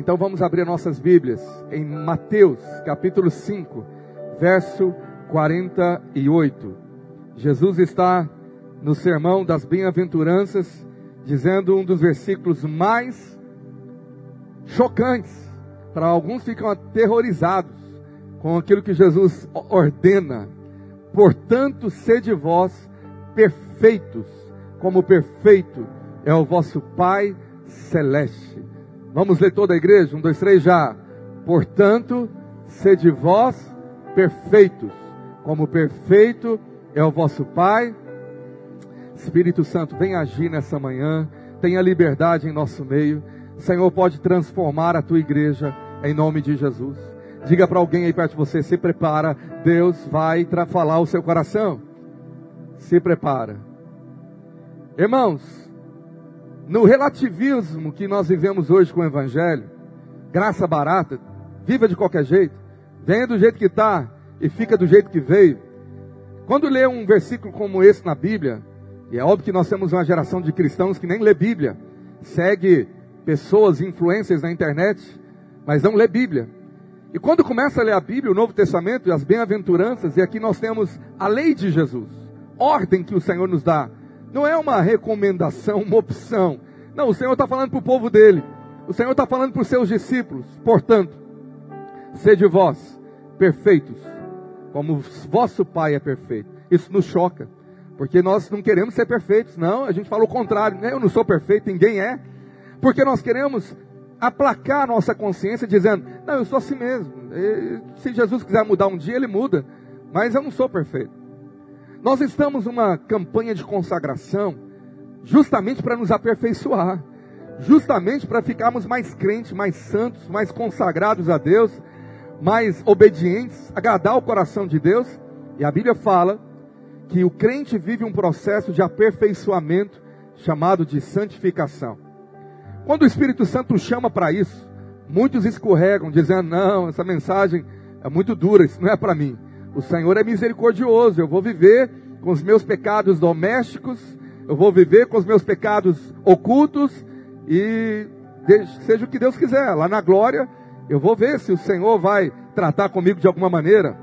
Então vamos abrir nossas Bíblias em Mateus, capítulo 5, verso 48. Jesus está no sermão das bem-aventuranças, dizendo um dos versículos mais chocantes. Para alguns ficam aterrorizados com aquilo que Jesus ordena. Portanto, sede vós perfeitos, como perfeito é o vosso Pai celeste. Vamos ler toda a igreja? Um, dois, três, já. Portanto, sede vós perfeitos, como perfeito é o vosso Pai. Espírito Santo, vem agir nessa manhã, tenha liberdade em nosso meio. Senhor, pode transformar a tua igreja em nome de Jesus. Diga para alguém aí perto de você, se prepara, Deus vai falar o seu coração. Se prepara. Irmãos, no relativismo que nós vivemos hoje com o Evangelho, graça barata, viva de qualquer jeito, venha do jeito que está e fica do jeito que veio. Quando lê um versículo como esse na Bíblia, e é óbvio que nós temos uma geração de cristãos que nem lê Bíblia, segue pessoas, influências na internet, mas não lê Bíblia. E quando começa a ler a Bíblia, o Novo Testamento e as bem-aventuranças, e aqui nós temos a lei de Jesus, ordem que o Senhor nos dá, não é uma recomendação, uma opção. Não, o Senhor está falando para o povo dele. O Senhor está falando para os seus discípulos. Portanto, sede vós perfeitos, como vosso Pai é perfeito. Isso nos choca, porque nós não queremos ser perfeitos. Não, a gente fala o contrário. Né? Eu não sou perfeito, ninguém é. Porque nós queremos aplacar a nossa consciência dizendo: Não, eu sou assim mesmo. Se Jesus quiser mudar um dia, ele muda. Mas eu não sou perfeito. Nós estamos numa campanha de consagração justamente para nos aperfeiçoar, justamente para ficarmos mais crentes, mais santos, mais consagrados a Deus, mais obedientes, agradar o coração de Deus. E a Bíblia fala que o crente vive um processo de aperfeiçoamento chamado de santificação. Quando o Espírito Santo chama para isso, muitos escorregam, dizendo: Não, essa mensagem é muito dura, isso não é para mim. O Senhor é misericordioso. Eu vou viver com os meus pecados domésticos, eu vou viver com os meus pecados ocultos e seja o que Deus quiser. Lá na glória, eu vou ver se o Senhor vai tratar comigo de alguma maneira.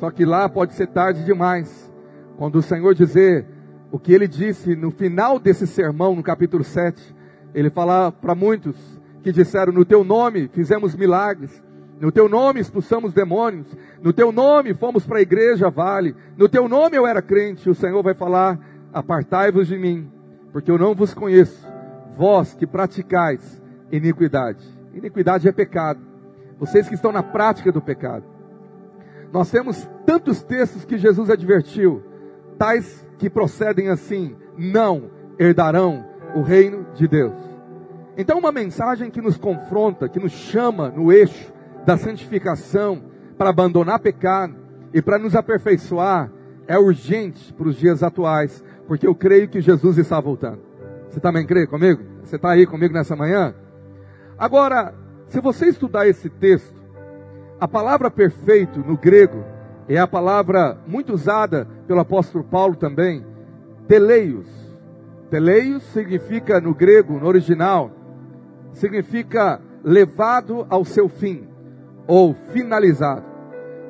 Só que lá pode ser tarde demais. Quando o Senhor dizer o que ele disse no final desse sermão, no capítulo 7, ele fala para muitos que disseram: No teu nome fizemos milagres, no teu nome expulsamos demônios. No teu nome fomos para a igreja, vale. No teu nome eu era crente. O Senhor vai falar: Apartai-vos de mim, porque eu não vos conheço. Vós que praticais iniquidade. Iniquidade é pecado. Vocês que estão na prática do pecado. Nós temos tantos textos que Jesus advertiu, tais que procedem assim: não herdarão o reino de Deus. Então, uma mensagem que nos confronta, que nos chama no eixo da santificação, para abandonar pecado e para nos aperfeiçoar, é urgente para os dias atuais, porque eu creio que Jesus está voltando. Você também crê comigo? Você está aí comigo nessa manhã? Agora, se você estudar esse texto, a palavra perfeito no grego é a palavra muito usada pelo apóstolo Paulo também, teleios. Teleios significa no grego, no original, significa levado ao seu fim ou finalizado.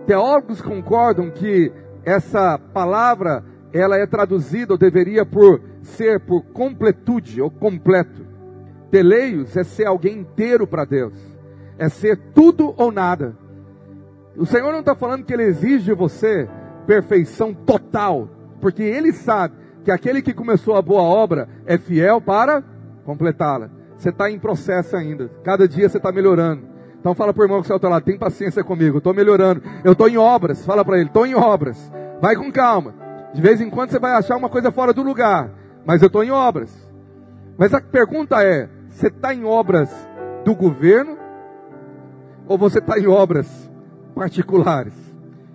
Teólogos concordam que essa palavra ela é traduzida ou deveria por ser por completude ou completo. Teleios é ser alguém inteiro para Deus, é ser tudo ou nada. O Senhor não está falando que Ele exige de você perfeição total, porque Ele sabe que aquele que começou a boa obra é fiel para completá-la. Você está em processo ainda, cada dia você está melhorando. Então fala para o irmão que está lado, tem paciência comigo, estou melhorando. Eu estou em obras, fala para ele, estou em obras. Vai com calma. De vez em quando você vai achar uma coisa fora do lugar, mas eu estou em obras. Mas a pergunta é: você está em obras do governo ou você está em obras particulares?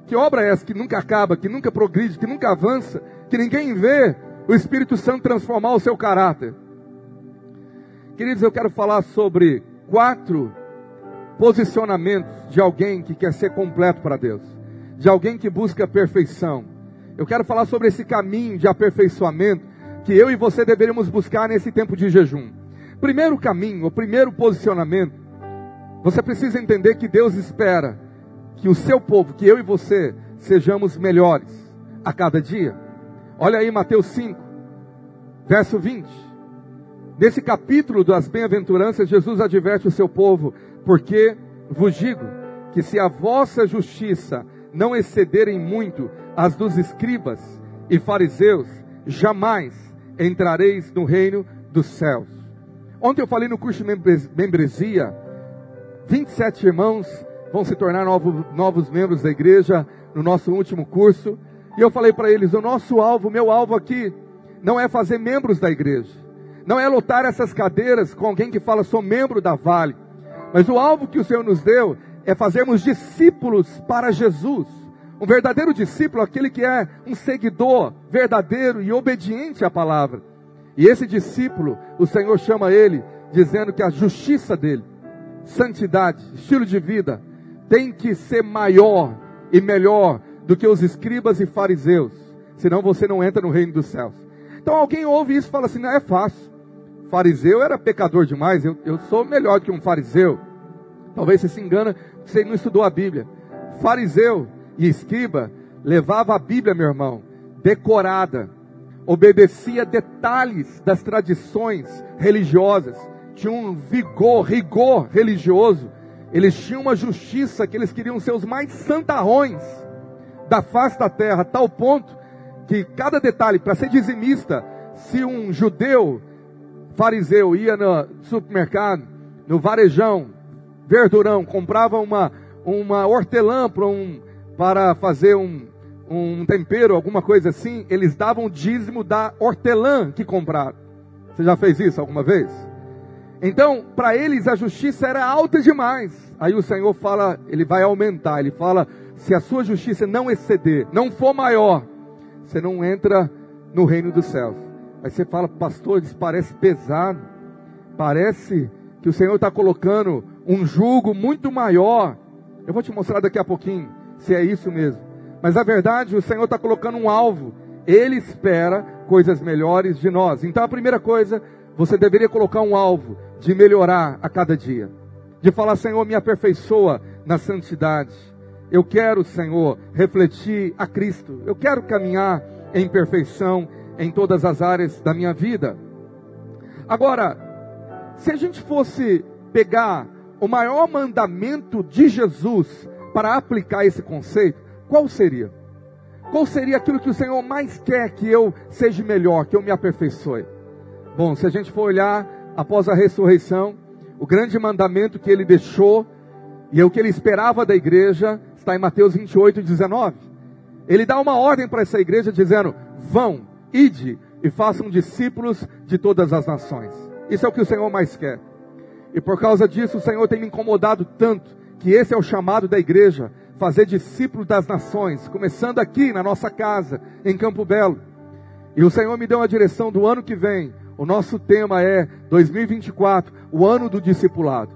Que obra é essa que nunca acaba, que nunca progride, que nunca avança, que ninguém vê o Espírito Santo transformar o seu caráter? Queridos, eu quero falar sobre quatro posicionamentos de alguém que quer ser completo para Deus, de alguém que busca perfeição. Eu quero falar sobre esse caminho de aperfeiçoamento que eu e você deveríamos buscar nesse tempo de jejum. Primeiro caminho, o primeiro posicionamento Você precisa entender que Deus espera que o seu povo, que eu e você, sejamos melhores a cada dia. Olha aí Mateus 5, verso 20. Nesse capítulo das bem-aventuranças, Jesus adverte o seu povo, porque vos digo que se a vossa justiça não excederem muito as dos escribas e fariseus, jamais entrareis no reino dos céus. Ontem eu falei no curso de membresia, 27 irmãos vão se tornar novos, novos membros da igreja no nosso último curso. E eu falei para eles: o nosso alvo, meu alvo aqui, não é fazer membros da igreja, não é lotar essas cadeiras com alguém que fala sou membro da Vale, mas o alvo que o Senhor nos deu é fazermos discípulos para Jesus. Um verdadeiro discípulo, aquele que é um seguidor verdadeiro e obediente à palavra. E esse discípulo, o Senhor chama ele, dizendo que a justiça dele, santidade, estilo de vida, tem que ser maior e melhor do que os escribas e fariseus. Senão você não entra no reino dos céus. Então alguém ouve isso e fala assim: não é fácil. Fariseu era pecador demais, eu, eu sou melhor do que um fariseu. Talvez você se engana, você não estudou a Bíblia. Fariseu e escriba levava a Bíblia, meu irmão, decorada, obedecia detalhes das tradições religiosas, tinha um vigor, rigor religioso. Eles tinham uma justiça que eles queriam ser os mais santarrões da face da terra, tal ponto que cada detalhe, para ser dizimista, se um judeu fariseu ia no supermercado, no varejão, verdurão, comprava uma, uma hortelã para, um, para fazer um, um tempero, alguma coisa assim, eles davam dízimo da hortelã que compraram. Você já fez isso alguma vez? Então, para eles a justiça era alta demais. Aí o Senhor fala, ele vai aumentar, ele fala: se a sua justiça não exceder, não for maior, você não entra no reino dos céus. Aí você fala, pastor, isso parece pesado, parece que o Senhor está colocando um jugo muito maior. Eu vou te mostrar daqui a pouquinho se é isso mesmo. Mas a verdade, o Senhor está colocando um alvo. Ele espera coisas melhores de nós. Então a primeira coisa, você deveria colocar um alvo de melhorar a cada dia. De falar, Senhor, me aperfeiçoa na santidade. Eu quero, Senhor, refletir a Cristo. Eu quero caminhar em perfeição em todas as áreas da minha vida. Agora, se a gente fosse pegar o maior mandamento de Jesus para aplicar esse conceito, qual seria? Qual seria aquilo que o Senhor mais quer que eu seja melhor, que eu me aperfeiçoe? Bom, se a gente for olhar após a ressurreição, o grande mandamento que ele deixou e é o que ele esperava da igreja está em Mateus 28, 19. Ele dá uma ordem para essa igreja dizendo: vão, ide e façam discípulos de todas as nações. Isso é o que o Senhor mais quer. E por causa disso, o Senhor tem me incomodado tanto que esse é o chamado da igreja, fazer discípulo das nações, começando aqui na nossa casa, em Campo Belo. E o Senhor me deu uma direção do ano que vem. O nosso tema é 2024, o ano do discipulado.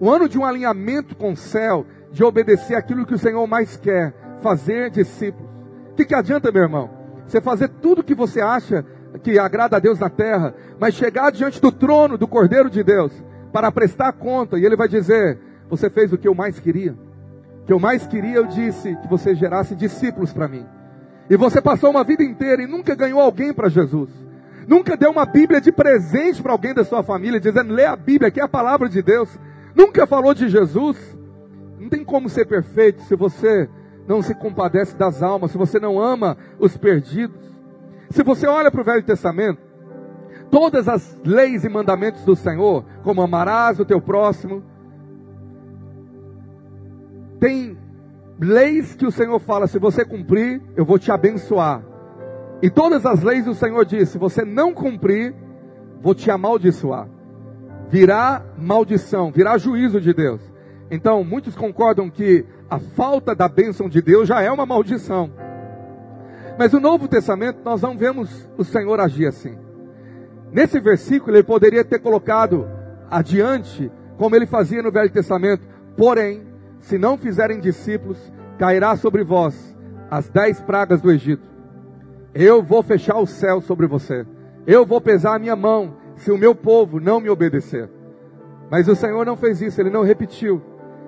O ano de um alinhamento com o céu, de obedecer aquilo que o Senhor mais quer, fazer discípulos. O que, que adianta, meu irmão? Você fazer tudo que você acha que agrada a Deus na terra, mas chegar diante do trono do Cordeiro de Deus para prestar conta, e Ele vai dizer: Você fez o que eu mais queria. O que eu mais queria, eu disse que você gerasse discípulos para mim. E você passou uma vida inteira e nunca ganhou alguém para Jesus. Nunca deu uma Bíblia de presente para alguém da sua família, dizendo: lê a Bíblia, que é a palavra de Deus. Nunca falou de Jesus. Não tem como ser perfeito se você não se compadece das almas, se você não ama os perdidos. Se você olha para o Velho Testamento, todas as leis e mandamentos do Senhor, como amarás o teu próximo, tem leis que o Senhor fala: se você cumprir, eu vou te abençoar. E todas as leis o Senhor diz: se você não cumprir, vou te amaldiçoar. Virá maldição, virá juízo de Deus. Então, muitos concordam que a falta da bênção de Deus já é uma maldição. Mas no Novo Testamento nós não vemos o Senhor agir assim. Nesse versículo ele poderia ter colocado adiante, como ele fazia no Velho Testamento, porém, se não fizerem discípulos, cairá sobre vós as dez pragas do Egito. Eu vou fechar o céu sobre você. Eu vou pesar a minha mão se o meu povo não me obedecer. Mas o Senhor não fez isso, ele não repetiu.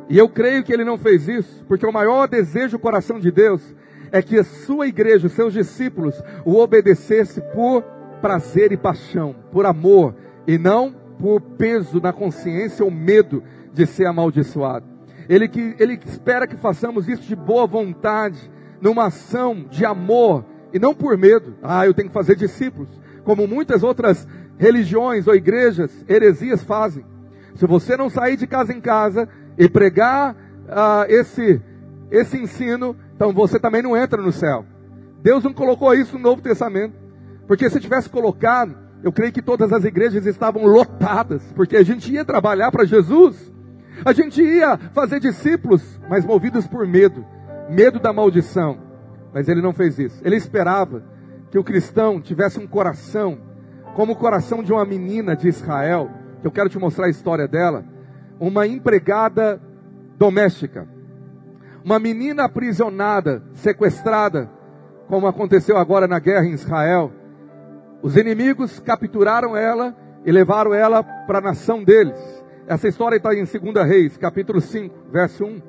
E eu creio que ele não fez isso, porque o maior desejo do coração de Deus é que a sua igreja, os seus discípulos, o obedecesse por prazer e paixão, por amor, e não por peso na consciência ou medo de ser amaldiçoado. Ele, que, ele espera que façamos isso de boa vontade, numa ação de amor, e não por medo. Ah, eu tenho que fazer discípulos, como muitas outras religiões ou igrejas, heresias fazem. Se você não sair de casa em casa e pregar ah, esse, esse ensino, então você também não entra no céu. Deus não colocou isso no Novo Testamento. Porque se tivesse colocado, eu creio que todas as igrejas estavam lotadas, porque a gente ia trabalhar para Jesus, a gente ia fazer discípulos, mas movidos por medo, medo da maldição. Mas ele não fez isso. Ele esperava que o cristão tivesse um coração, como o coração de uma menina de Israel, que eu quero te mostrar a história dela, uma empregada doméstica, uma menina aprisionada, sequestrada, como aconteceu agora na guerra em Israel. Os inimigos capturaram ela e levaram ela para a nação deles. Essa história está em 2 Reis, capítulo 5, verso 1.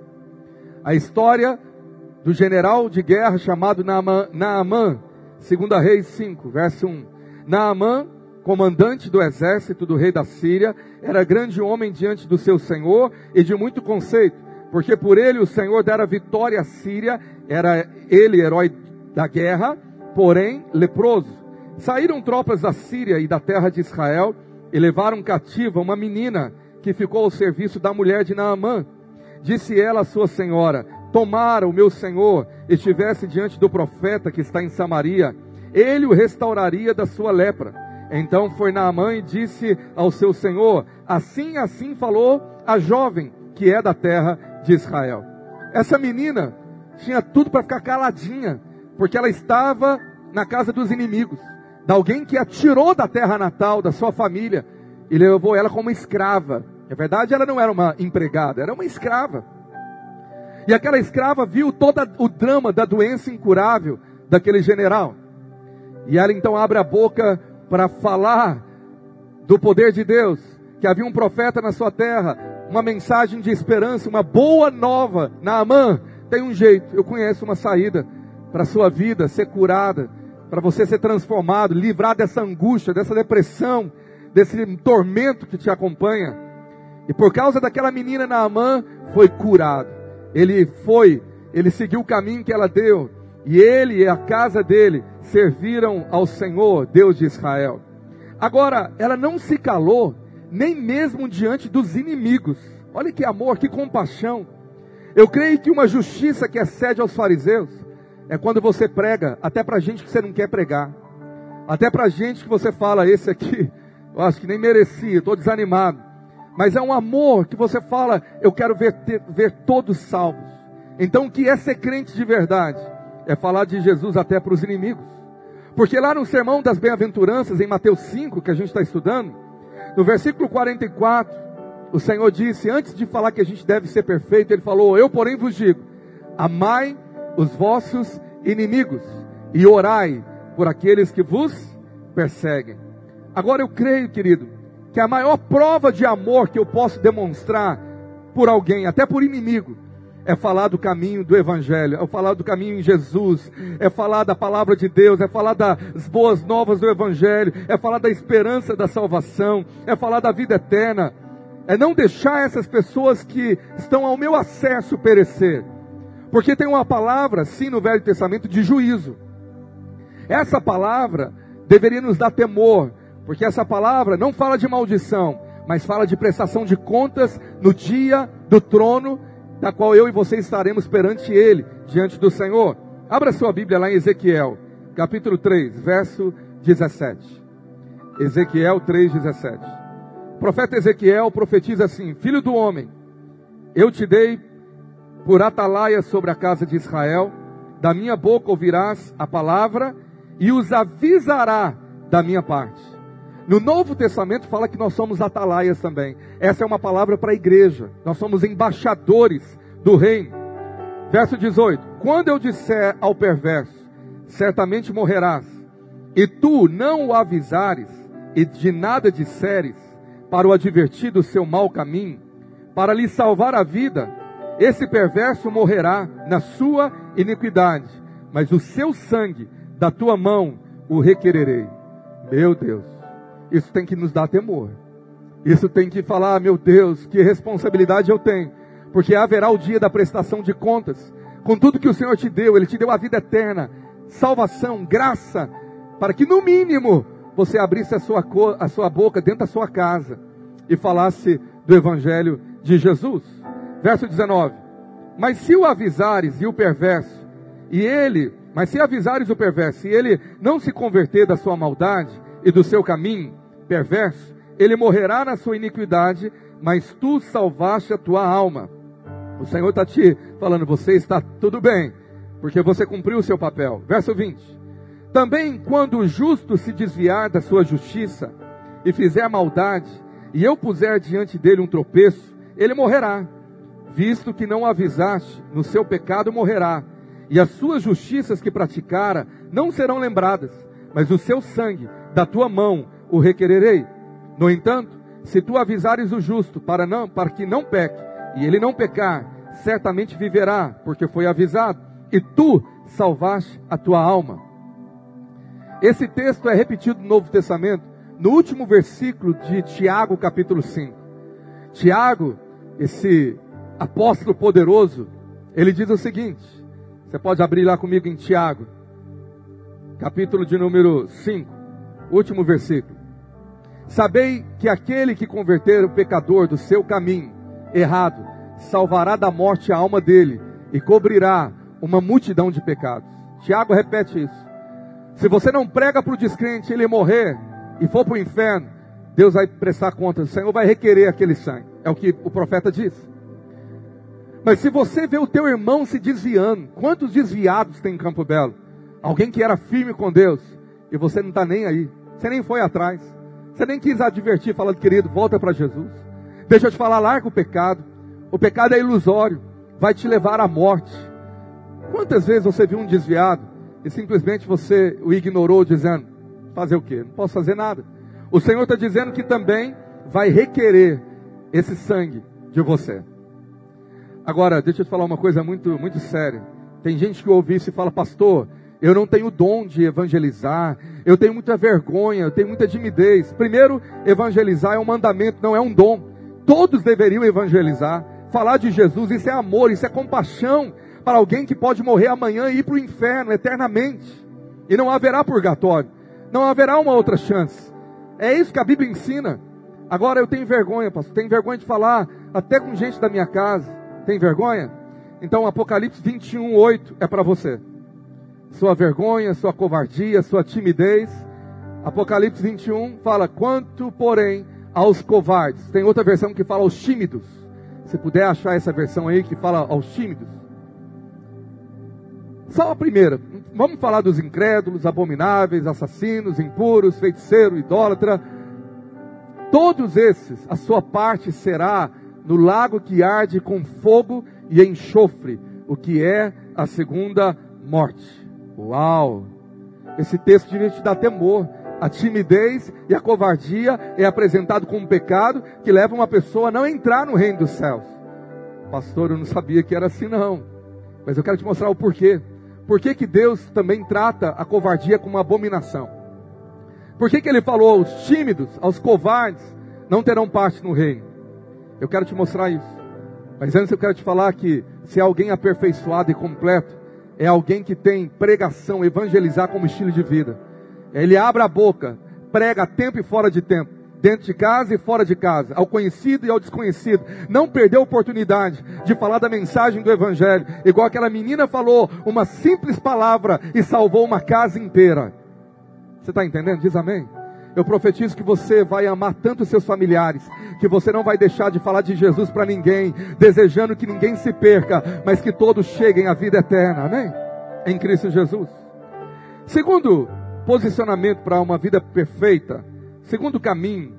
A história do general de guerra chamado Naamã, Naamã 2 Reis 5, verso 1. Naamã, comandante do exército do rei da Síria, era grande homem diante do seu senhor e de muito conceito, porque por ele o senhor dera vitória à Síria, era ele herói da guerra, porém leproso. Saíram tropas da Síria e da terra de Israel e levaram cativa uma menina que ficou ao serviço da mulher de Naamã. Disse ela à sua senhora: Tomara o meu senhor estivesse diante do profeta que está em Samaria, ele o restauraria da sua lepra. Então foi Naamã e disse ao seu senhor: Assim, assim falou a jovem que é da terra de Israel. Essa menina tinha tudo para ficar caladinha, porque ela estava na casa dos inimigos, de alguém que a tirou da terra natal, da sua família, e levou ela como escrava. É verdade, ela não era uma empregada, era uma escrava. E aquela escrava viu todo o drama da doença incurável daquele general. E ela então abre a boca para falar do poder de Deus, que havia um profeta na sua terra, uma mensagem de esperança, uma boa nova. Naamã tem um jeito, eu conheço uma saída para a sua vida ser curada, para você ser transformado, livrar dessa angústia, dessa depressão, desse tormento que te acompanha. E por causa daquela menina Naamã, foi curado. Ele foi, ele seguiu o caminho que ela deu. E ele e a casa dele serviram ao Senhor, Deus de Israel. Agora, ela não se calou, nem mesmo diante dos inimigos. Olha que amor, que compaixão. Eu creio que uma justiça que excede aos fariseus é quando você prega, até para gente que você não quer pregar. Até para gente que você fala, esse aqui, eu acho que nem merecia, estou desanimado. Mas é um amor que você fala, eu quero ver, ter, ver todos salvos. Então o que é ser crente de verdade? É falar de Jesus até para os inimigos. Porque lá no sermão das bem-aventuranças, em Mateus 5, que a gente está estudando, no versículo 44, o Senhor disse, antes de falar que a gente deve ser perfeito, Ele falou, eu porém vos digo, amai os vossos inimigos e orai por aqueles que vos perseguem. Agora eu creio, querido, que a maior prova de amor que eu posso demonstrar por alguém, até por inimigo, é falar do caminho do Evangelho, é falar do caminho em Jesus, é falar da palavra de Deus, é falar das boas novas do Evangelho, é falar da esperança da salvação, é falar da vida eterna, é não deixar essas pessoas que estão ao meu acesso perecer, porque tem uma palavra, sim, no Velho Testamento, de juízo. Essa palavra deveria nos dar temor, porque essa palavra não fala de maldição, mas fala de prestação de contas no dia do trono, da qual eu e você estaremos perante Ele, diante do Senhor. Abra sua Bíblia lá em Ezequiel, capítulo 3, verso 17. Ezequiel 3, 17. O profeta Ezequiel profetiza assim: Filho do homem, eu te dei por atalaia sobre a casa de Israel, da minha boca ouvirás a palavra e os avisará da minha parte. No Novo Testamento fala que nós somos atalaias também. Essa é uma palavra para a igreja. Nós somos embaixadores do reino. Verso 18: Quando eu disser ao perverso, certamente morrerás, e tu não o avisares, e de nada disseres, para o advertir do seu mau caminho, para lhe salvar a vida, esse perverso morrerá na sua iniquidade, mas o seu sangue da tua mão o requererei. Meu Deus, isso tem que nos dar temor. Isso tem que falar, meu Deus, que responsabilidade eu tenho, porque haverá o dia da prestação de contas. Com tudo que o Senhor te deu, Ele te deu a vida eterna, salvação, graça, para que no mínimo você abrisse a sua, a sua boca dentro da sua casa e falasse do Evangelho de Jesus. Verso 19: Mas se o avisares e o perverso, e ele, mas se avisares o perverso, e ele não se converter da sua maldade e do seu caminho perverso, ele morrerá na sua iniquidade, mas tu salvaste a tua alma. O Senhor está te falando, você está tudo bem, porque você cumpriu o seu papel. Verso 20. Também quando o justo se desviar da sua justiça e fizer maldade, e eu puser diante dele um tropeço, ele morrerá. Visto que não avisaste, no seu pecado morrerá, e as suas justiças que praticara não serão lembradas, mas o seu sangue da tua mão o requererei. No entanto, se tu avisares o justo para não para que não peque, e ele não pecar, certamente viverá, porque foi avisado, e tu salvaste a tua alma. Esse texto é repetido no Novo Testamento, no último versículo de Tiago, capítulo 5. Tiago, esse apóstolo poderoso, ele diz o seguinte: você pode abrir lá comigo em Tiago, capítulo de número 5, último versículo. Sabei que aquele que converter o pecador do seu caminho errado, salvará da morte a alma dele e cobrirá uma multidão de pecados. Tiago repete isso. Se você não prega para o descrente ele morrer e for para o inferno, Deus vai prestar conta, o Senhor vai requerer aquele sangue. É o que o profeta diz. Mas se você vê o teu irmão se desviando, quantos desviados tem em Campo Belo? Alguém que era firme com Deus e você não está nem aí, você nem foi atrás, você nem quis advertir, falando, querido, volta para Jesus. Deixa eu te falar, larga o pecado. O pecado é ilusório, vai te levar à morte. Quantas vezes você viu um desviado e simplesmente você o ignorou, dizendo: fazer o quê? Não posso fazer nada. O Senhor está dizendo que também vai requerer esse sangue de você. Agora, deixa eu te falar uma coisa muito, muito séria. Tem gente que ouve isso e fala, pastor, eu não tenho dom de evangelizar, eu tenho muita vergonha, eu tenho muita timidez. Primeiro, evangelizar é um mandamento, não é um dom. Todos deveriam evangelizar. Falar de Jesus, isso é amor, isso é compaixão, para alguém que pode morrer amanhã e ir para o inferno eternamente. E não haverá purgatório. Não haverá uma outra chance. É isso que a Bíblia ensina. Agora eu tenho vergonha, pastor. Tenho vergonha de falar até com gente da minha casa. Tem vergonha? Então Apocalipse 21, 8 é para você. Sua vergonha, sua covardia, sua timidez. Apocalipse 21 fala: quanto, porém, aos covardes. Tem outra versão que fala aos tímidos. Se puder achar essa versão aí que fala aos tímidos. Só a primeira. Vamos falar dos incrédulos, abomináveis, assassinos, impuros, feiticeiro, idólatra. Todos esses, a sua parte será no lago que arde com fogo e enxofre, o que é a segunda morte. Uau! Esse texto devia te dar temor. A timidez e a covardia é apresentado como um pecado que leva uma pessoa a não entrar no reino dos céus. Pastor, eu não sabia que era assim não. Mas eu quero te mostrar o porquê. Por que, que Deus também trata a covardia como uma abominação? Por que, que ele falou aos tímidos, aos covardes, não terão parte no reino? Eu quero te mostrar isso. Mas antes eu quero te falar que se alguém aperfeiçoado e completo, é alguém que tem pregação, evangelizar como estilo de vida. Ele abre a boca, prega tempo e fora de tempo dentro de casa e fora de casa, ao conhecido e ao desconhecido. Não perdeu a oportunidade de falar da mensagem do Evangelho, igual aquela menina falou uma simples palavra e salvou uma casa inteira. Você está entendendo? Diz amém. Eu profetizo que você vai amar tanto seus familiares, que você não vai deixar de falar de Jesus para ninguém, desejando que ninguém se perca, mas que todos cheguem à vida eterna. Amém? Em Cristo Jesus. Segundo posicionamento para uma vida perfeita, segundo caminho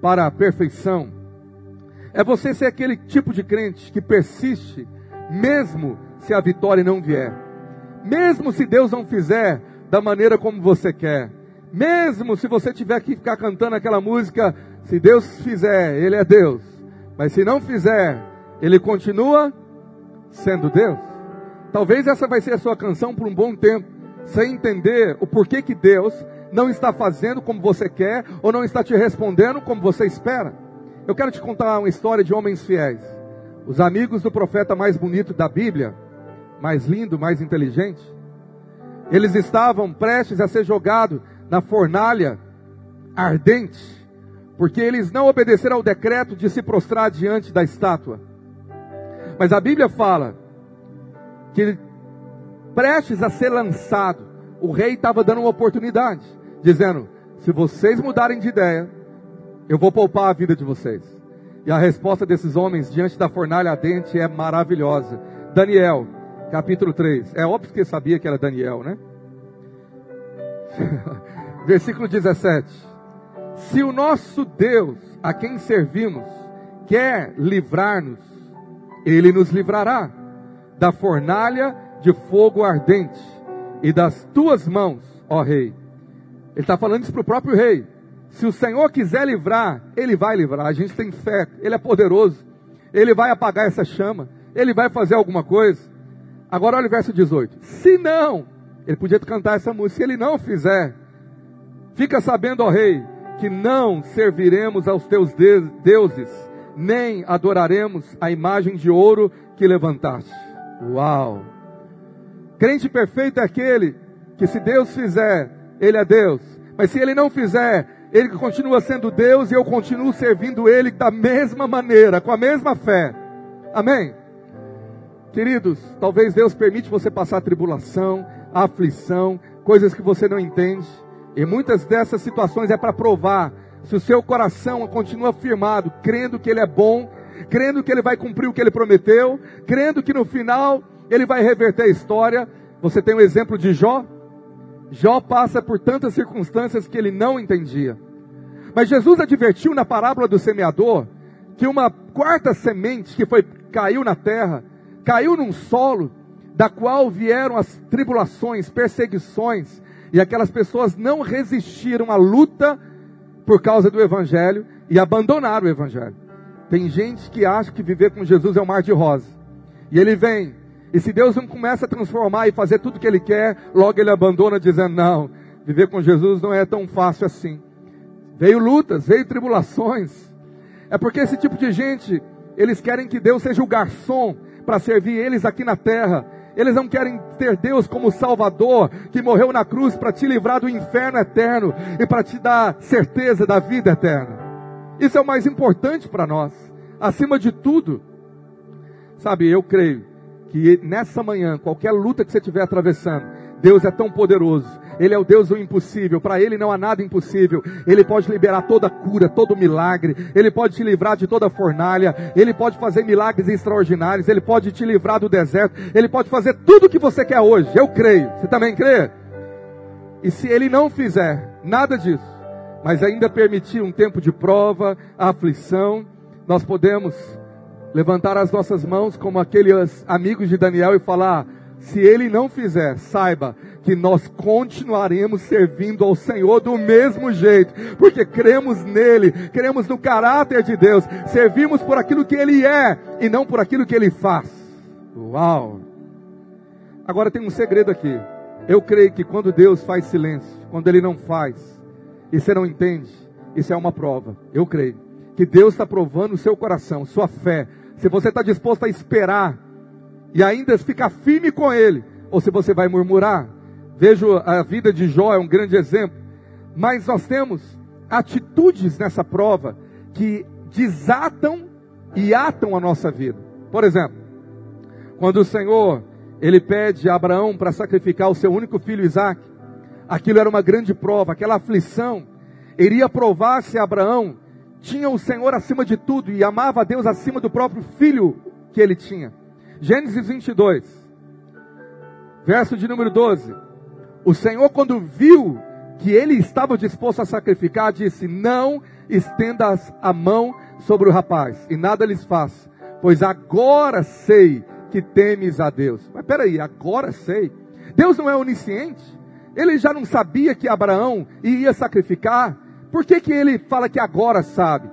para a perfeição é você ser aquele tipo de crente que persiste, mesmo se a vitória não vier, mesmo se Deus não fizer da maneira como você quer, mesmo se você tiver que ficar cantando aquela música Se Deus fizer, Ele é Deus. Mas se não fizer, Ele continua sendo Deus. Talvez essa vai ser a sua canção por um bom tempo, sem entender o porquê que Deus não está fazendo como você quer ou não está te respondendo como você espera. Eu quero te contar uma história de homens fiéis. Os amigos do profeta mais bonito da Bíblia, mais lindo, mais inteligente, eles estavam prestes a ser jogados na fornalha ardente, porque eles não obedeceram ao decreto de se prostrar diante da estátua. Mas a Bíblia fala que prestes a ser lançado, o rei estava dando uma oportunidade, dizendo: se vocês mudarem de ideia, eu vou poupar a vida de vocês. E a resposta desses homens diante da fornalha ardente é maravilhosa. Daniel, capítulo 3. É óbvio que sabia que era Daniel, né? Versículo 17. Se o nosso Deus, a quem servimos, quer livrar-nos, ele nos livrará da fornalha de fogo ardente e das tuas mãos, ó rei. Ele está falando isso para o próprio rei. Se o Senhor quiser livrar, Ele vai livrar. A gente tem fé, Ele é poderoso. Ele vai apagar essa chama. Ele vai fazer alguma coisa. Agora olha o verso 18. Se não, ele podia cantar essa música. Se ele não fizer, fica sabendo, ó rei, que não serviremos aos teus deuses, nem adoraremos a imagem de ouro que levantaste. Uau! Crente perfeito é aquele que se Deus fizer, ele é Deus. Mas se ele não fizer, ele continua sendo Deus e eu continuo servindo Ele da mesma maneira, com a mesma fé. Amém? Queridos, talvez Deus permite você passar tribulação, aflição, coisas que você não entende. E muitas dessas situações é para provar se o seu coração continua firmado, crendo que Ele é bom, crendo que Ele vai cumprir o que Ele prometeu, crendo que no final Ele vai reverter a história. Você tem o um exemplo de Jó? Jó passa por tantas circunstâncias que ele não entendia. Mas Jesus advertiu na parábola do semeador que uma quarta semente que foi caiu na terra, caiu num solo da qual vieram as tribulações, perseguições, e aquelas pessoas não resistiram à luta por causa do evangelho e abandonaram o evangelho. Tem gente que acha que viver com Jesus é um mar de rosa. E ele vem e se Deus não começa a transformar e fazer tudo o que Ele quer, logo Ele abandona, dizendo: Não, viver com Jesus não é tão fácil assim. Veio lutas, veio tribulações. É porque esse tipo de gente, eles querem que Deus seja o garçom para servir eles aqui na terra. Eles não querem ter Deus como Salvador, que morreu na cruz para te livrar do inferno eterno e para te dar certeza da vida eterna. Isso é o mais importante para nós. Acima de tudo, sabe, eu creio que nessa manhã, qualquer luta que você estiver atravessando, Deus é tão poderoso. Ele é o Deus do impossível. Para Ele não há nada impossível. Ele pode liberar toda cura, todo milagre. Ele pode te livrar de toda fornalha. Ele pode fazer milagres extraordinários. Ele pode te livrar do deserto. Ele pode fazer tudo o que você quer hoje. Eu creio. Você também crê? E se Ele não fizer nada disso, mas ainda permitir um tempo de prova, aflição, nós podemos levantar as nossas mãos como aqueles amigos de Daniel e falar: se ele não fizer, saiba que nós continuaremos servindo ao Senhor do mesmo jeito, porque cremos nele, cremos no caráter de Deus, servimos por aquilo que ele é e não por aquilo que ele faz. Uau! Agora tem um segredo aqui. Eu creio que quando Deus faz silêncio, quando ele não faz, e você não entende, isso é uma prova. Eu creio que Deus está provando o seu coração, sua fé, se você está disposto a esperar e ainda ficar firme com Ele, ou se você vai murmurar. Vejo a vida de Jó, é um grande exemplo. Mas nós temos atitudes nessa prova que desatam e atam a nossa vida. Por exemplo, quando o Senhor ele pede a Abraão para sacrificar o seu único filho Isaac, aquilo era uma grande prova, aquela aflição iria provar se Abraão tinha o Senhor acima de tudo e amava a Deus acima do próprio filho que ele tinha. Gênesis 22, verso de número 12. O Senhor, quando viu que ele estava disposto a sacrificar, disse: Não estendas a mão sobre o rapaz, e nada lhes faça, pois agora sei que temes a Deus. Mas peraí, agora sei. Deus não é onisciente? Ele já não sabia que Abraão ia sacrificar? Por que, que ele fala que agora sabe?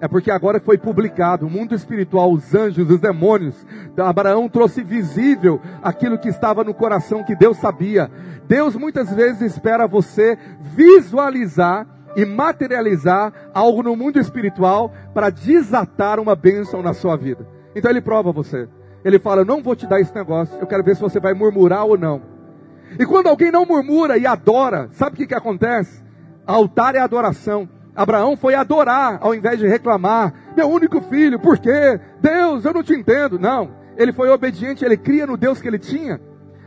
É porque agora foi publicado, o mundo espiritual, os anjos, os demônios. Abraão trouxe visível aquilo que estava no coração que Deus sabia. Deus muitas vezes espera você visualizar e materializar algo no mundo espiritual para desatar uma bênção na sua vida. Então ele prova você. Ele fala: Não vou te dar esse negócio, eu quero ver se você vai murmurar ou não. E quando alguém não murmura e adora, sabe o que, que acontece? Altar é adoração. Abraão foi adorar ao invés de reclamar. Meu único filho, por quê? Deus, eu não te entendo. Não, ele foi obediente, ele cria no Deus que ele tinha.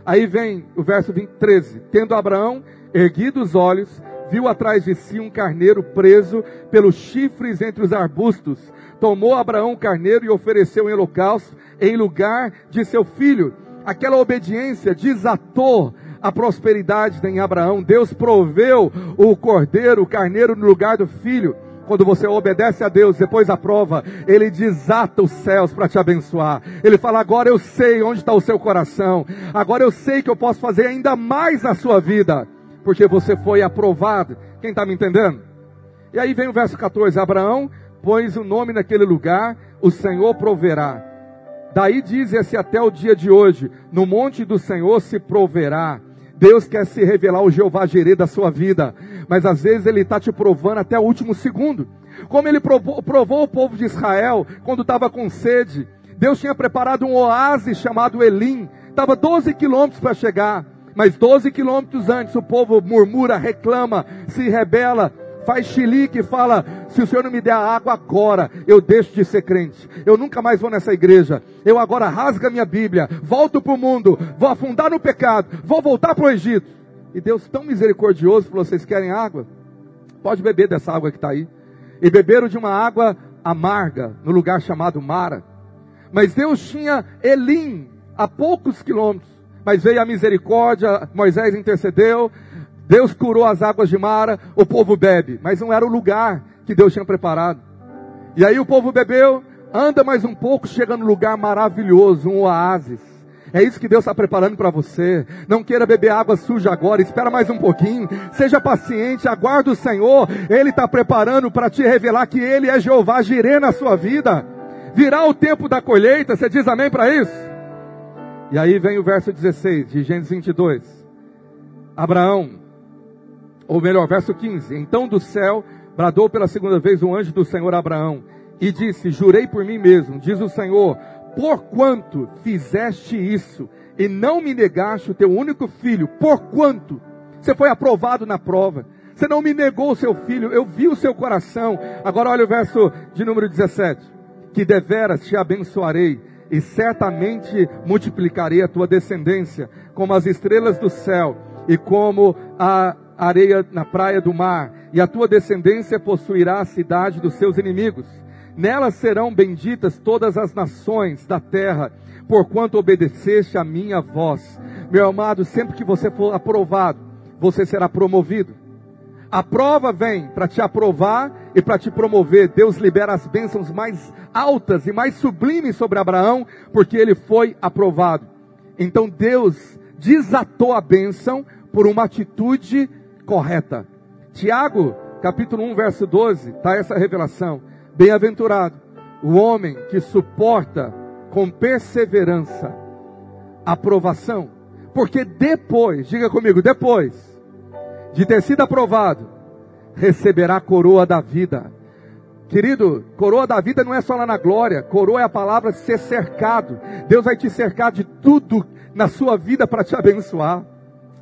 Aí vem o verso 20, 13: Tendo Abraão erguido os olhos, viu atrás de si um carneiro preso pelos chifres entre os arbustos. Tomou Abraão o carneiro e ofereceu em holocausto em lugar de seu filho. Aquela obediência desatou a prosperidade em Abraão. Deus proveu o cordeiro, o carneiro no lugar do filho. Quando você obedece a Deus, depois da prova, Ele desata os céus para te abençoar. Ele fala: agora eu sei onde está o seu coração. Agora eu sei que eu posso fazer ainda mais na sua vida, porque você foi aprovado. Quem está me entendendo? E aí vem o verso 14: Abraão pôs o nome naquele lugar, o Senhor proverá. Daí diz esse até o dia de hoje: no monte do Senhor se proverá. Deus quer se revelar o Jeová Jireh da sua vida, mas às vezes Ele está te provando até o último segundo. Como Ele provou, provou o povo de Israel quando estava com sede. Deus tinha preparado um oásis chamado Elim, estava 12 quilômetros para chegar, mas 12 quilômetros antes o povo murmura, reclama, se rebela, faz chilique e fala: se o Senhor não me der a água agora, eu deixo de ser crente. Eu nunca mais vou nessa igreja. Eu agora rasgo a minha Bíblia, volto para o mundo, vou afundar no pecado, vou voltar para o Egito. E Deus, tão misericordioso, falou: vocês querem água? Pode beber dessa água que está aí. E beberam de uma água amarga, no lugar chamado Mara. Mas Deus tinha Elim, a poucos quilômetros. Mas veio a misericórdia, Moisés intercedeu, Deus curou as águas de Mara, o povo bebe, mas não era o lugar que Deus tinha preparado. E aí o povo bebeu, anda mais um pouco, chega num lugar maravilhoso, um oásis. É isso que Deus está preparando para você. Não queira beber água suja agora, espera mais um pouquinho. Seja paciente, aguarde o Senhor. Ele está preparando para te revelar que Ele é Jeová Jireh na sua vida. Virá o tempo da colheita, você diz amém para isso? E aí vem o verso 16 de Gênesis 22. Abraão, ou melhor, verso 15. Então do céu bradou pela segunda vez o anjo do Senhor Abraão e disse: Jurei por mim mesmo, diz o Senhor, porquanto fizeste isso e não me negaste o teu único filho, porquanto você foi aprovado na prova, você não me negou o seu filho, eu vi o seu coração. Agora olha o verso de número 17: Que deveras te abençoarei e certamente multiplicarei a tua descendência como as estrelas do céu e como a areia na praia do mar, e a tua descendência possuirá a cidade dos seus inimigos. Nelas serão benditas todas as nações da terra, porquanto obedeceste a minha voz. Meu amado, sempre que você for aprovado, você será promovido. A prova vem para te aprovar e para te promover. Deus libera as bênçãos mais altas e mais sublimes sobre Abraão, porque ele foi aprovado. Então Deus desatou a bênção por uma atitude correta. Tiago, capítulo 1, verso 12, está essa revelação. Bem-aventurado o homem que suporta com perseverança a provação, porque depois, diga comigo, depois de ter sido aprovado, receberá a coroa da vida. Querido, coroa da vida não é só lá na glória, coroa é a palavra ser cercado. Deus vai te cercar de tudo na sua vida para te abençoar.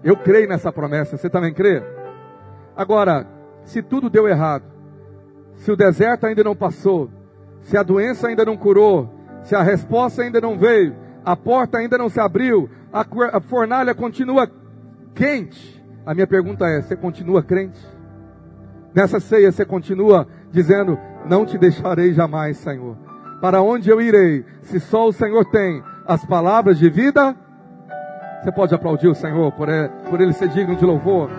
Eu creio nessa promessa, você também crê? Agora, se tudo deu errado, se o deserto ainda não passou, se a doença ainda não curou, se a resposta ainda não veio, a porta ainda não se abriu, a fornalha continua quente, a minha pergunta é: você continua crente? Nessa ceia você continua dizendo: Não te deixarei jamais, Senhor. Para onde eu irei, se só o Senhor tem as palavras de vida? Você pode aplaudir o Senhor por ele, por ele ser digno de louvor.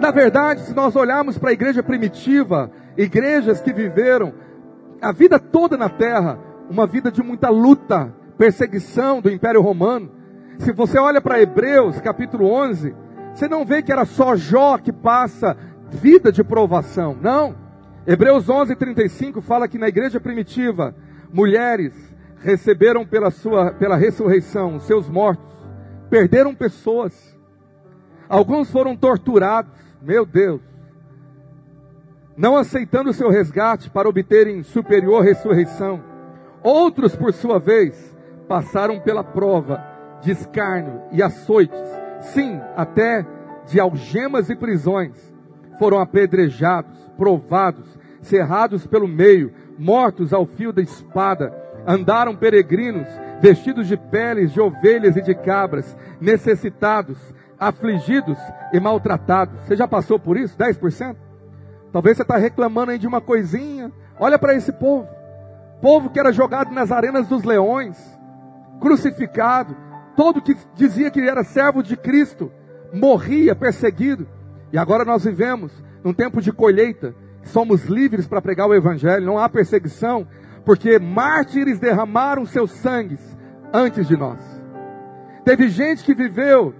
Na verdade, se nós olharmos para a igreja primitiva, igrejas que viveram a vida toda na terra, uma vida de muita luta, perseguição do Império Romano. Se você olha para Hebreus capítulo 11, Você não vê que era só Jó que passa vida de provação. Não. Hebreus 11, 35 fala que na igreja primitiva, mulheres receberam pela, sua, pela ressurreição seus mortos, perderam pessoas. Alguns foram torturados, meu Deus, não aceitando o seu resgate para obterem superior ressurreição. Outros, por sua vez, passaram pela prova de escárnio e açoites, sim, até de algemas e prisões. Foram apedrejados, provados, cerrados pelo meio, mortos ao fio da espada. Andaram peregrinos, vestidos de peles de ovelhas e de cabras, necessitados, afligidos e maltratados. Você já passou por isso? 10%? Talvez você está reclamando aí de uma coisinha. Olha para esse povo. Povo que era jogado nas arenas dos leões, crucificado, todo que dizia que era servo de Cristo, morria perseguido. E agora nós vivemos num tempo de colheita, somos livres para pregar o Evangelho, não há perseguição, porque mártires derramaram seus sangues antes de nós. Teve gente que viveu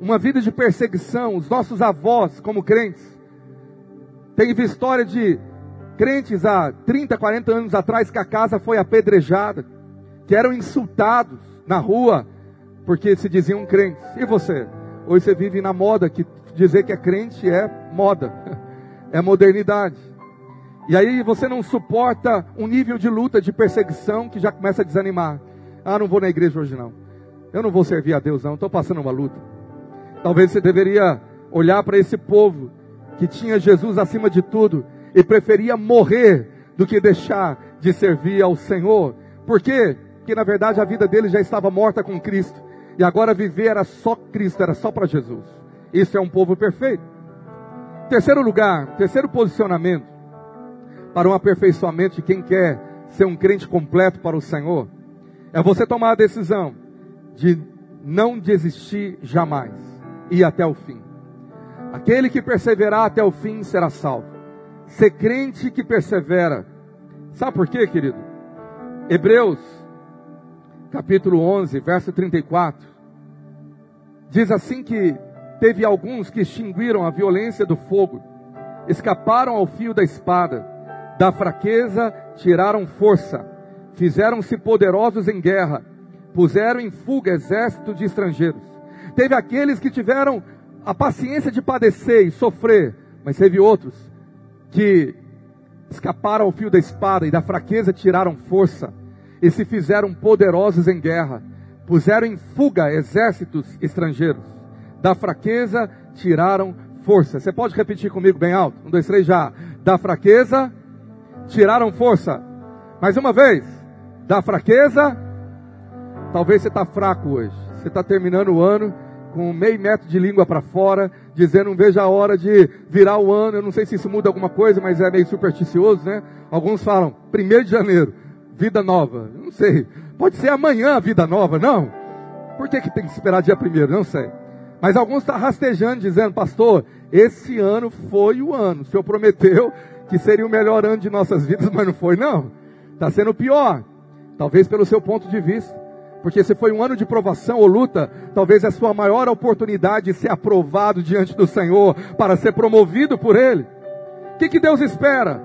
uma vida de perseguição, os nossos avós, como crentes. Teve história de crentes há 30, 40 anos atrás que a casa foi apedrejada, que eram insultados na rua porque se diziam crentes. E você? Hoje você vive na moda que dizer que é crente é moda, é modernidade. E aí você não suporta um nível de luta, de perseguição que já começa a desanimar. Ah, não vou na igreja hoje não. Eu não vou servir a Deus não, estou passando uma luta. Talvez você deveria olhar para esse povo que tinha Jesus acima de tudo e preferia morrer do que deixar de servir ao Senhor. Por quê? Porque na verdade a vida dele já estava morta com Cristo. E agora viver era só Cristo, era só para Jesus. Isso é um povo perfeito. Terceiro lugar, terceiro posicionamento para um aperfeiçoamento de quem quer ser um crente completo para o Senhor, é você tomar a decisão de não desistir jamais e até o fim. Aquele que perseverar até o fim será salvo. Ser crente que persevera. Sabe por quê, querido? Hebreus, capítulo 11, verso 34. Diz assim que teve alguns que extinguiram a violência do fogo, escaparam ao fio da espada, da fraqueza tiraram força, fizeram-se poderosos em guerra, puseram em fuga exército de estrangeiros. Teve aqueles que tiveram a paciência de padecer e sofrer, mas teve outros que escaparam ao fio da espada e da fraqueza tiraram força e se fizeram poderosos em guerra, puseram em fuga exércitos estrangeiros, da fraqueza tiraram força. Você pode repetir comigo bem alto? Um, dois, três, já. Da fraqueza tiraram força. Mais uma vez. Da fraqueza. Talvez você está fraco hoje. Você está terminando o ano com meio metro de língua para fora, dizendo não vejo a hora de virar o ano. Eu não sei se isso muda alguma coisa, mas é meio supersticioso, né? Alguns falam, primeiro de janeiro, vida nova. Não sei. Pode ser amanhã a vida nova, não? Por que, que tem que esperar dia primeiro? Não sei. Mas alguns estão tá rastejando, dizendo, pastor, esse ano foi o ano. O senhor prometeu que seria o melhor ano de nossas vidas, mas não foi, não. Está sendo pior. Talvez pelo seu ponto de vista. Porque se foi um ano de provação ou luta, talvez é a sua maior oportunidade de ser aprovado diante do Senhor para ser promovido por Ele. O que, que Deus espera?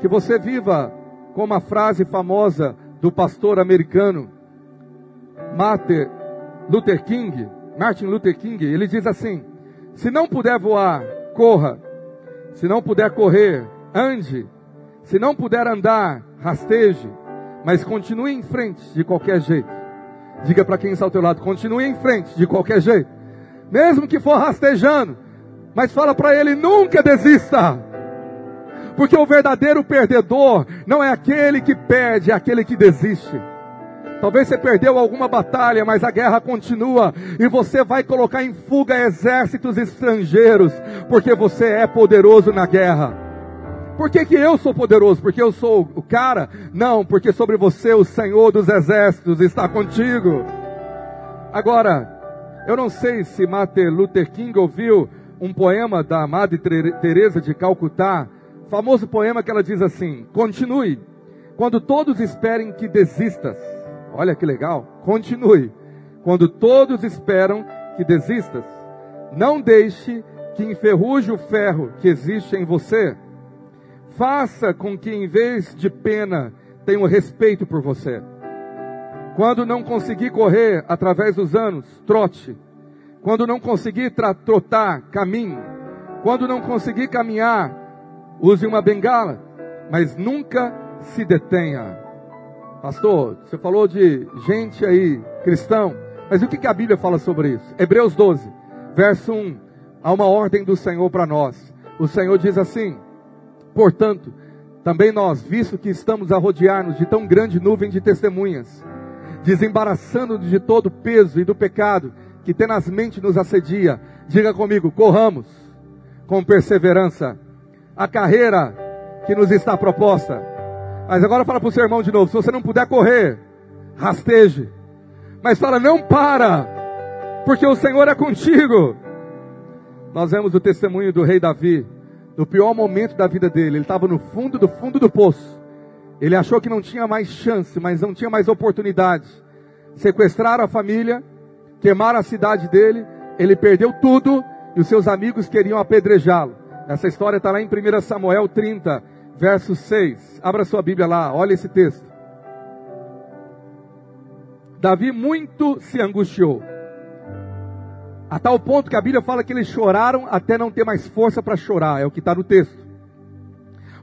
Que você viva como a frase famosa do pastor americano Martin Luther King, Martin Luther King, ele diz assim: se não puder voar, corra. Se não puder correr, ande. Se não puder andar, rasteje. Mas continue em frente de qualquer jeito. Diga para quem está ao teu lado, continue em frente de qualquer jeito. Mesmo que for rastejando. Mas fala para ele, nunca desista. Porque o verdadeiro perdedor não é aquele que perde, é aquele que desiste. Talvez você perdeu alguma batalha, mas a guerra continua e você vai colocar em fuga exércitos estrangeiros, porque você é poderoso na guerra. Por que, que eu sou poderoso? Porque eu sou o cara? Não, porque sobre você o Senhor dos Exércitos está contigo. Agora, eu não sei se Martin Luther King ouviu um poema da Madre Teresa de Calcutá, famoso poema que ela diz assim: Continue, quando todos esperem que desistas. Olha que legal. Continue, quando todos esperam que desistas. Não deixe que enferruje o ferro que existe em você. Faça com que, em vez de pena, tenha respeito por você. Quando não conseguir correr através dos anos, trote. Quando não conseguir trotar, caminhe. Quando não conseguir caminhar, use uma bengala. Mas nunca se detenha. Pastor, você falou de gente aí, cristão. Mas o que a Bíblia fala sobre isso? Hebreus 12, verso 1. Há uma ordem do Senhor para nós. O Senhor diz assim: Portanto, também nós, visto que estamos a rodear-nos de tão grande nuvem de testemunhas, desembaraçando-nos de todo o peso e do pecado que tenazmente nos assedia, diga comigo, corramos com perseverança a carreira que nos está proposta. Mas agora fala para o seu irmão de novo, se você não puder correr, rasteje. Mas fala, não para, porque o Senhor é contigo. Nós vemos o testemunho do rei Davi, no pior momento da vida dele. Ele estava no fundo do fundo do poço. Ele achou que não tinha mais chance, mas não tinha mais oportunidade. Sequestraram a família, queimaram a cidade dele, ele perdeu tudo e os seus amigos queriam apedrejá-lo. Essa história está lá em 1 Samuel 30, verso 6. Abra sua Bíblia lá, olha esse texto. Davi muito se angustiou. A tal ponto que a Bíblia fala que eles choraram até não ter mais força para chorar, é o que está no texto.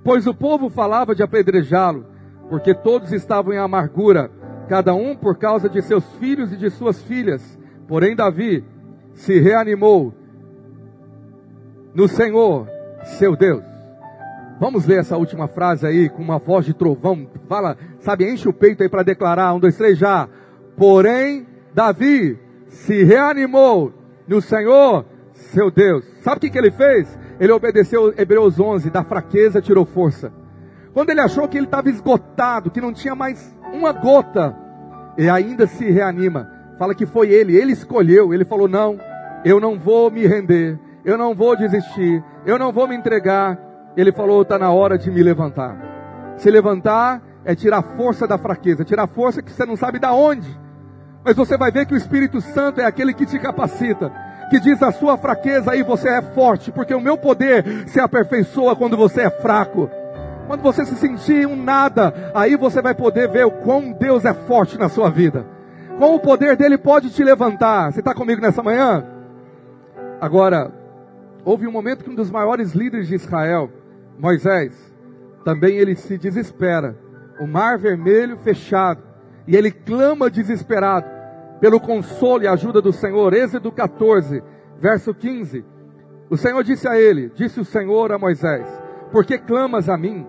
Pois o povo falava de apedrejá-lo, porque todos estavam em amargura, cada um por causa de seus filhos e de suas filhas. Porém, Davi se reanimou no Senhor, seu Deus. Vamos ler essa última frase aí com uma voz de trovão. Fala, sabe, enche o peito aí para declarar. Um, dois, três, já. Porém, Davi se reanimou no Senhor, seu Deus. Sabe o que, que ele fez? Ele obedeceu Hebreus 11, da fraqueza tirou força. Quando ele achou que ele estava esgotado, que não tinha mais uma gota, e ainda se reanima. Fala que foi ele, ele escolheu, ele falou: Não, eu não vou me render, eu não vou desistir, eu não vou me entregar. Ele falou: Está na hora de me levantar. Se levantar é tirar força da fraqueza, tirar força que você não sabe da onde mas você vai ver que o Espírito Santo é aquele que te capacita, que diz a sua fraqueza aí você é forte, porque o meu poder se aperfeiçoa quando você é fraco. Quando você se sentir um nada, aí você vai poder ver o quão Deus é forte na sua vida. Com o poder dele pode te levantar. Você está comigo nessa manhã? Agora, houve um momento que um dos maiores líderes de Israel, Moisés, também ele se desespera. O mar vermelho fechado e ele clama desesperado pelo consolo e ajuda do Senhor. Êxodo 14, verso 15. O Senhor disse a ele: Disse o Senhor a Moisés: Por que clamas a mim?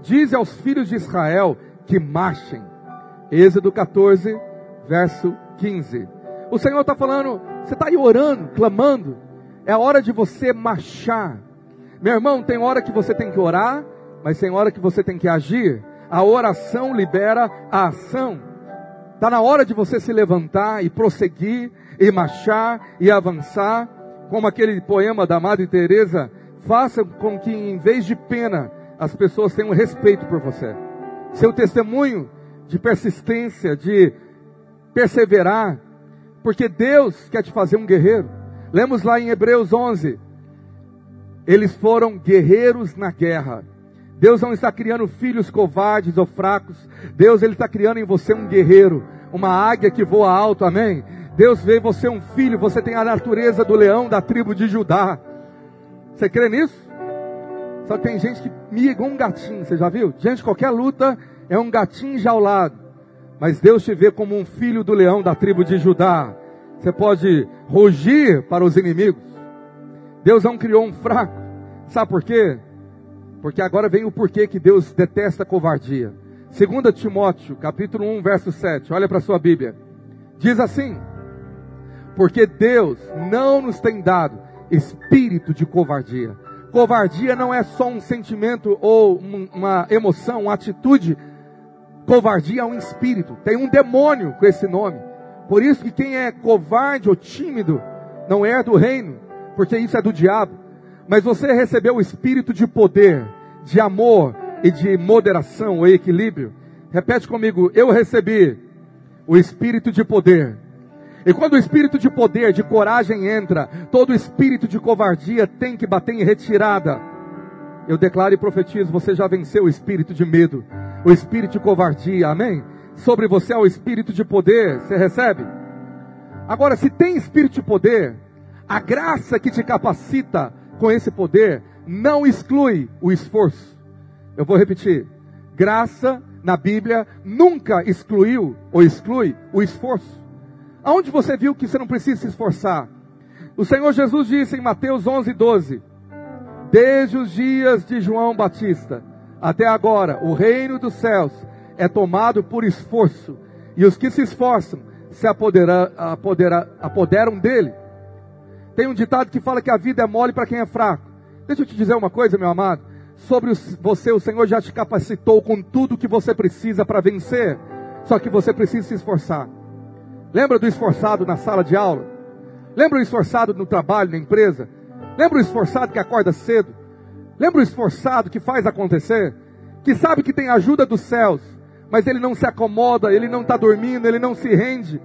Dize aos filhos de Israel que marchem. Êxodo 14, verso 15. O Senhor está falando, você está aí orando, clamando. É hora de você marchar. Meu irmão, tem hora que você tem que orar, mas tem hora que você tem que agir. A oração libera a ação. Está na hora de você se levantar e prosseguir, e marchar e avançar, como aquele poema da Madre Teresa, faça com que em vez de pena, as pessoas tenham respeito por você. Seu testemunho de persistência, de perseverar, porque Deus quer te fazer um guerreiro. Lemos lá em Hebreus 11, eles foram guerreiros na guerra. Deus não está criando filhos covardes ou fracos. Deus ele está criando em você um guerreiro, uma águia que voa alto, amém? Deus vê você um filho, você tem a natureza do leão da tribo de Judá. Você crê nisso? Só tem gente que miga um gatinho, você já viu? Diante de qualquer luta, é um gatinho enjaulado. Mas Deus te vê como um filho do leão da tribo de Judá. Você pode rugir para os inimigos. Deus não criou um fraco. Sabe por quê? Porque agora vem o porquê que Deus detesta a covardia. 2 Timóteo, capítulo 1, verso 7. Olha para sua Bíblia. Diz assim: Porque Deus não nos tem dado espírito de covardia. Covardia não é só um sentimento ou uma emoção, uma atitude. Covardia é um espírito. Tem um demônio com esse nome. Por isso que quem é covarde ou tímido não é do reino, porque isso é do diabo. Mas você recebeu o espírito de poder, de amor, e de moderação ou equilíbrio. Repete comigo: eu recebi o espírito de poder, E quando o espírito de poder, de coragem entra, todo espírito de covardia tem que bater em retirada. Eu declaro e profetizo: você já venceu o espírito de medo, o espírito de covardia, amém? Sobre você é o espírito de poder, você recebe? Agora, se tem espírito de poder, a graça que te capacita com esse poder não exclui o esforço. Eu vou repetir: graça na Bíblia nunca excluiu ou exclui o esforço. Aonde você viu que você não precisa se esforçar? O Senhor Jesus disse em Mateus 11, 12: Desde os dias de João Batista até agora, o reino dos céus é tomado por esforço, e os que se esforçam se apoderam, dele. Tem um ditado que fala que a vida é mole para quem é fraco. Deixa eu te dizer uma coisa, meu amado. Sobre você, o Senhor já te capacitou com tudo que você precisa para vencer. Só que você precisa se esforçar. Lembra do esforçado na sala de aula? Lembra o esforçado no trabalho, na empresa? Lembra o esforçado que acorda cedo? Lembra o esforçado que faz acontecer? Que sabe que tem ajuda dos céus, mas ele não se acomoda, ele não está dormindo, ele não se rende.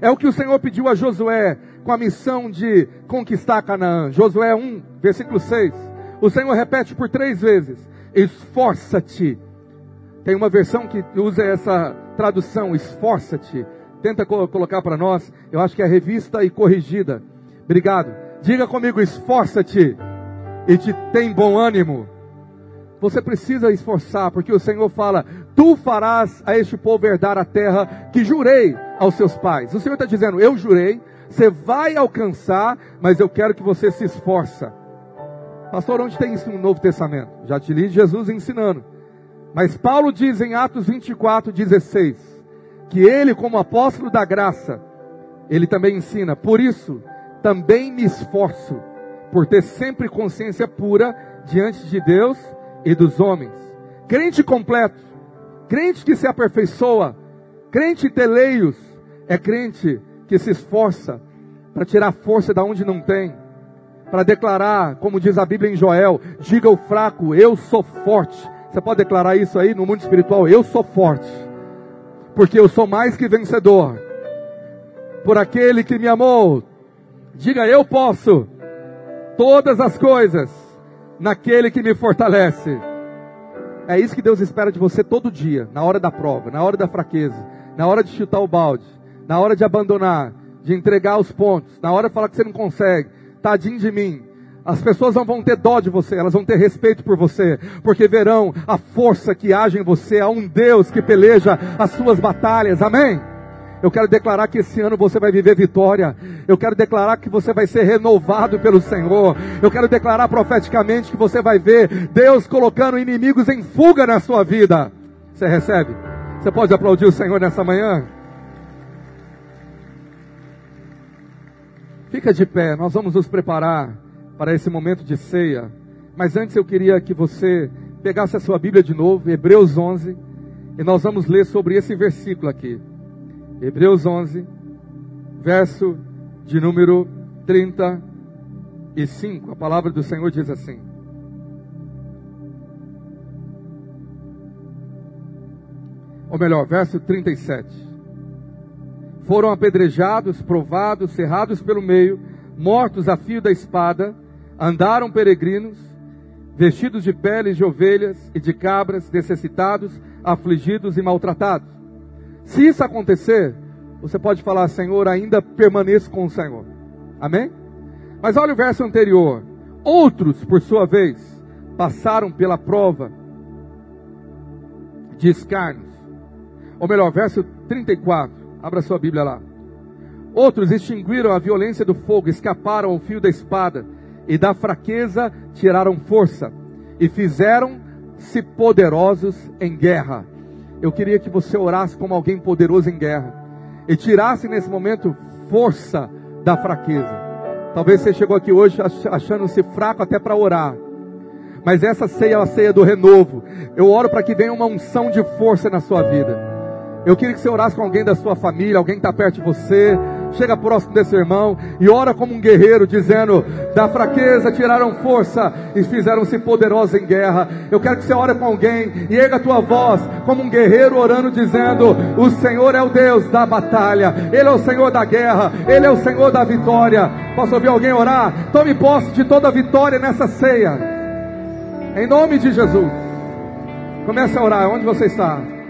É o que o Senhor pediu a Josué com a missão de conquistar Canaã. Josué 1, versículo 6. O Senhor repete por três vezes: Esforça-te. Tem uma versão que usa essa tradução, esforça-te tenta colocar para nós. Eu acho que é revista e corrigida. Obrigado. Diga comigo, esforça-te e te tem bom ânimo. Você precisa esforçar, porque o Senhor fala: Tu farás a este povo herdar a terra que jurei aos seus pais. O Senhor está dizendo: Eu jurei, você vai alcançar, mas eu quero que você se esforça. Pastor, onde tem isso no Novo Testamento? Já te li Jesus ensinando. Mas Paulo diz em Atos 24, 16: que ele, como apóstolo da graça, ele também ensina. Por isso, também me esforço por ter sempre consciência pura diante de Deus e dos homens. Crente completo, crente que se aperfeiçoa, crente teleios, é crente que se esforça para tirar força da onde não tem, para declarar, como diz a Bíblia em Joel, diga o fraco, eu sou forte. Você pode declarar isso aí no mundo espiritual, eu sou forte porque eu sou mais que vencedor. Por aquele que me amou, diga eu posso todas as coisas naquele que me fortalece. É isso que Deus espera de você todo dia, na hora da prova, na hora da fraqueza, na hora de chutar o balde, na hora de abandonar, de entregar os pontos, na hora de falar que você não consegue. Tadinho de mim, as pessoas não vão ter dó de você, elas vão ter respeito por você, porque verão a força que age em você, há um Deus que peleja as suas batalhas, amém? Eu quero declarar que esse ano você vai viver vitória. Eu quero declarar que você vai ser renovado pelo Senhor. Eu quero declarar profeticamente que você vai ver Deus colocando inimigos em fuga na sua vida. Você recebe? Você pode aplaudir o Senhor nessa manhã? Fica de pé, nós vamos nos preparar para esse momento de ceia. Mas antes eu queria que você pegasse a sua Bíblia de novo, Hebreus 11, e nós vamos ler sobre esse versículo aqui. Hebreus 11, verso de número 35. A palavra do Senhor diz assim: Ou melhor, verso 37. Foram apedrejados, provados, cerrados pelo meio, mortos a fio da espada, Andaram peregrinos, vestidos de peles de ovelhas e de cabras, necessitados, afligidos e maltratados. Se isso acontecer, você pode falar, Senhor, ainda permaneço com o Senhor. Amém? Mas olha o verso anterior. Outros, por sua vez, passaram pela prova de escárnios. Ou melhor, verso 34. Abra sua Bíblia lá. Outros extinguiram a violência do fogo, escaparam ao fio da espada e da fraqueza tiraram força e fizeram-se poderosos em guerra. Eu queria que você orasse como alguém poderoso em guerra e tirasse nesse momento força da fraqueza. Talvez você chegou aqui hoje achando-se fraco até para orar. Mas essa ceia é a ceia do renovo. Eu oro para que venha uma unção de força na sua vida. Eu queria que você orasse com alguém da sua família, alguém que está perto de você. chega próximo desse irmão e ora como um guerreiro, dizendo: Da fraqueza tiraram força e fizeram-se poderosos em guerra. Eu quero que você ore com alguém e erga a tua voz como um guerreiro orando, dizendo: O Senhor é o Deus da batalha, Ele é o Senhor da guerra, Ele é o Senhor da vitória. Posso ouvir alguém orar? Tome posse de toda a vitória nessa ceia. Em nome de Jesus. Comece a orar. Onde você está?